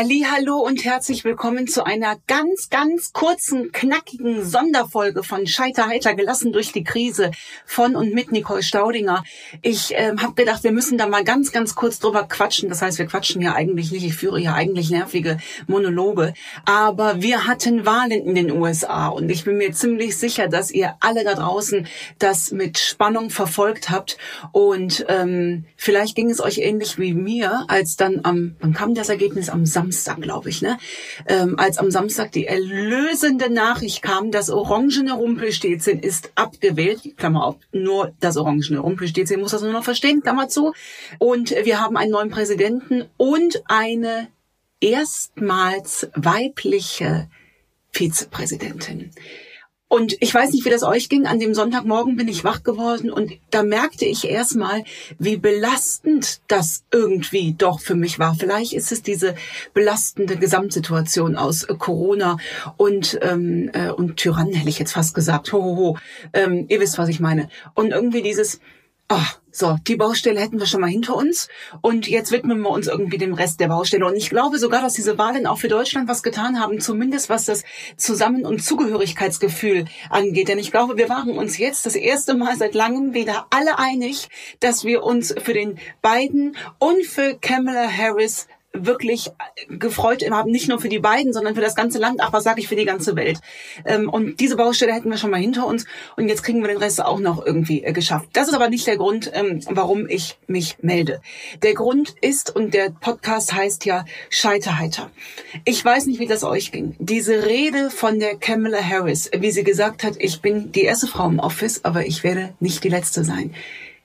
Hallo und herzlich willkommen zu einer ganz, ganz kurzen, knackigen Sonderfolge von Scheiterheiter gelassen durch die Krise von und mit Nicole Staudinger. Ich ähm, habe gedacht, wir müssen da mal ganz, ganz kurz drüber quatschen. Das heißt, wir quatschen ja eigentlich nicht. Ich führe ja eigentlich nervige Monologe. Aber wir hatten Wahlen in den USA und ich bin mir ziemlich sicher, dass ihr alle da draußen das mit Spannung verfolgt habt. Und ähm, vielleicht ging es euch ähnlich wie mir, als dann am, wann kam das Ergebnis? Am Samstag, glaube ich, ne? Ähm, als am Samstag die erlösende Nachricht kam, das orangene Rumpelstilzchen ist abgewählt, Klammer auf, nur das orangene Rumpelstilzchen muss das nur noch verstehen, Klammer zu. Und wir haben einen neuen Präsidenten und eine erstmals weibliche Vizepräsidentin. Und ich weiß nicht, wie das euch ging. An dem Sonntagmorgen bin ich wach geworden und da merkte ich erstmal, wie belastend das irgendwie doch für mich war. Vielleicht ist es diese belastende Gesamtsituation aus Corona und ähm, äh, und Tyrannen hätte ich jetzt fast gesagt. Ho, ho, ho. Ähm, ihr wisst, was ich meine. Und irgendwie dieses Ah, so, die Baustelle hätten wir schon mal hinter uns und jetzt widmen wir uns irgendwie dem Rest der Baustelle. Und ich glaube sogar, dass diese Wahlen auch für Deutschland was getan haben, zumindest was das Zusammen- und Zugehörigkeitsgefühl angeht. Denn ich glaube, wir waren uns jetzt das erste Mal seit langem wieder alle einig, dass wir uns für den Biden und für Kamala Harris wirklich gefreut haben, nicht nur für die beiden, sondern für das ganze Land, ach, was sage ich, für die ganze Welt. Ähm, und diese Baustelle hätten wir schon mal hinter uns und jetzt kriegen wir den Rest auch noch irgendwie äh, geschafft. Das ist aber nicht der Grund, ähm, warum ich mich melde. Der Grund ist, und der Podcast heißt ja Scheiterheiter. Ich weiß nicht, wie das euch ging. Diese Rede von der Kamala Harris, wie sie gesagt hat, ich bin die erste Frau im Office, aber ich werde nicht die letzte sein.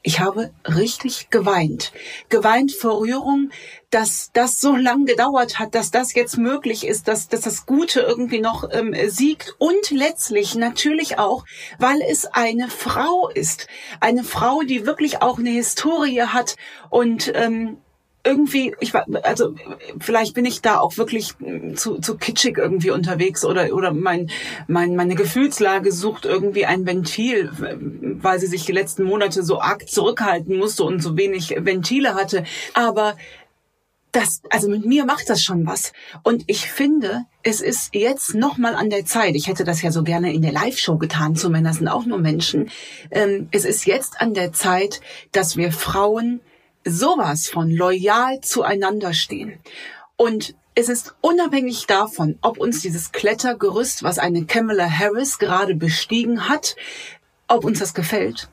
Ich habe richtig geweint. Geweint vor Rührung, dass das so lang gedauert hat, dass das jetzt möglich ist, dass, dass das Gute irgendwie noch ähm, siegt. Und letztlich natürlich auch, weil es eine Frau ist. Eine Frau, die wirklich auch eine Historie hat und ähm, irgendwie, ich war, also vielleicht bin ich da auch wirklich zu, zu kitschig irgendwie unterwegs oder oder mein, mein meine Gefühlslage sucht irgendwie ein Ventil, weil sie sich die letzten Monate so arg zurückhalten musste und so wenig Ventile hatte. Aber das, also mit mir macht das schon was. Und ich finde, es ist jetzt noch mal an der Zeit. Ich hätte das ja so gerne in der Live-Show getan. Zu Männer sind auch nur Menschen. Ähm, es ist jetzt an der Zeit, dass wir Frauen sowas von loyal zueinander stehen. Und es ist unabhängig davon, ob uns dieses Klettergerüst, was eine Kamala Harris gerade bestiegen hat, ob uns das gefällt.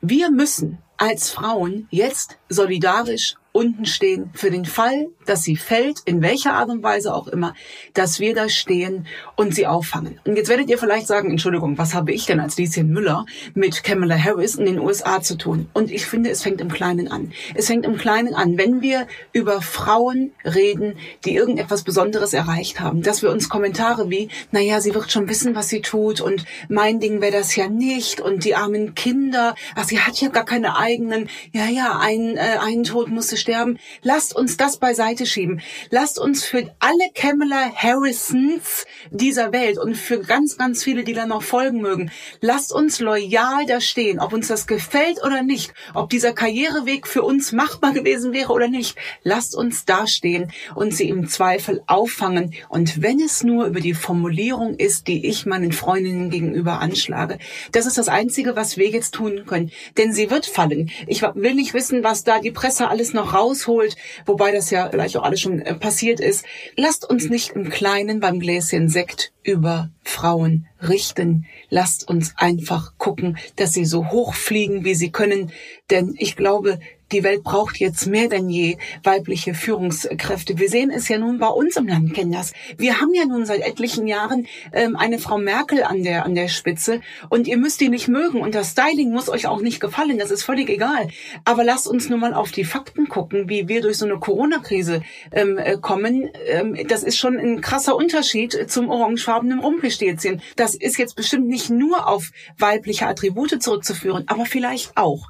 Wir müssen als Frauen jetzt solidarisch unten stehen für den Fall, dass sie fällt, in welcher Art und Weise auch immer, dass wir da stehen und sie auffangen. Und jetzt werdet ihr vielleicht sagen, Entschuldigung, was habe ich denn als Lieschen Müller mit Kamala Harris in den USA zu tun? Und ich finde, es fängt im Kleinen an. Es fängt im Kleinen an, wenn wir über Frauen reden, die irgendetwas Besonderes erreicht haben, dass wir uns Kommentare wie, naja, sie wird schon wissen, was sie tut und mein Ding wäre das ja nicht und die armen Kinder, ach, sie hat ja gar keine eigenen, ja, ja, ein, äh, ein Tod musste sterben. Lasst uns das beiseite schieben. Lasst uns für alle Kamala Harrisons dieser Welt und für ganz, ganz viele, die da noch folgen mögen, lasst uns loyal da stehen, ob uns das gefällt oder nicht, ob dieser Karriereweg für uns machbar gewesen wäre oder nicht. Lasst uns da stehen und sie im Zweifel auffangen. Und wenn es nur über die Formulierung ist, die ich meinen Freundinnen gegenüber anschlage, das ist das Einzige, was wir jetzt tun können. Denn sie wird fallen. Ich will nicht wissen, was da die Presse alles noch rausholt, wobei das ja vielleicht auch alles schon äh, passiert ist. Lasst uns nicht im Kleinen beim Gläschen Sekt über Frauen richten. Lasst uns einfach gucken, dass sie so hoch fliegen, wie sie können. Denn ich glaube, die Welt braucht jetzt mehr denn je weibliche Führungskräfte. Wir sehen es ja nun bei uns im Land, kennen das. Wir haben ja nun seit etlichen Jahren ähm, eine Frau Merkel an der, an der Spitze und ihr müsst die nicht mögen und das Styling muss euch auch nicht gefallen, das ist völlig egal. Aber lasst uns nun mal auf die Fakten gucken, wie wir durch so eine Corona-Krise ähm, äh, kommen. Ähm, das ist schon ein krasser Unterschied zum orangefarbenen Rumpelstilzchen. Das ist jetzt bestimmt nicht nur auf weibliche Attribute zurückzuführen, aber vielleicht auch.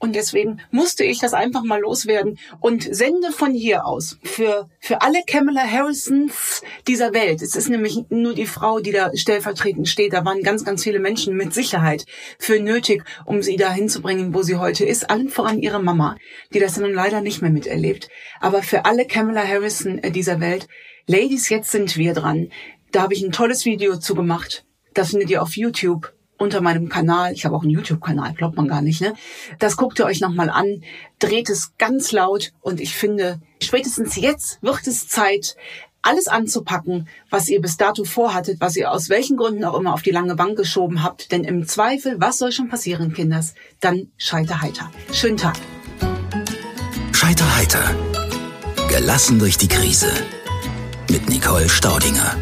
Und deswegen musste ich das einfach mal loswerden und sende von hier aus für, für alle Kamala Harrisons dieser Welt. Es ist nämlich nur die Frau, die da stellvertretend steht. Da waren ganz, ganz viele Menschen mit Sicherheit für nötig, um sie da hinzubringen, wo sie heute ist. Allen voran ihre Mama, die das nun leider nicht mehr miterlebt. Aber für alle Kamala Harrison äh, dieser Welt, Ladies, jetzt sind wir dran. Da habe ich ein tolles Video zu gemacht. Das findet ihr auf YouTube unter meinem Kanal. Ich habe auch einen YouTube-Kanal, glaubt man gar nicht, ne? Das guckt ihr euch nochmal an, dreht es ganz laut und ich finde, spätestens jetzt wird es Zeit, alles anzupacken, was ihr bis dato vorhattet, was ihr aus welchen Gründen auch immer auf die lange Bank geschoben habt. Denn im Zweifel, was soll schon passieren, Kinders? Dann scheiter heiter. Schönen Tag. Scheiter heiter. Gelassen durch die Krise. Mit Nicole Staudinger.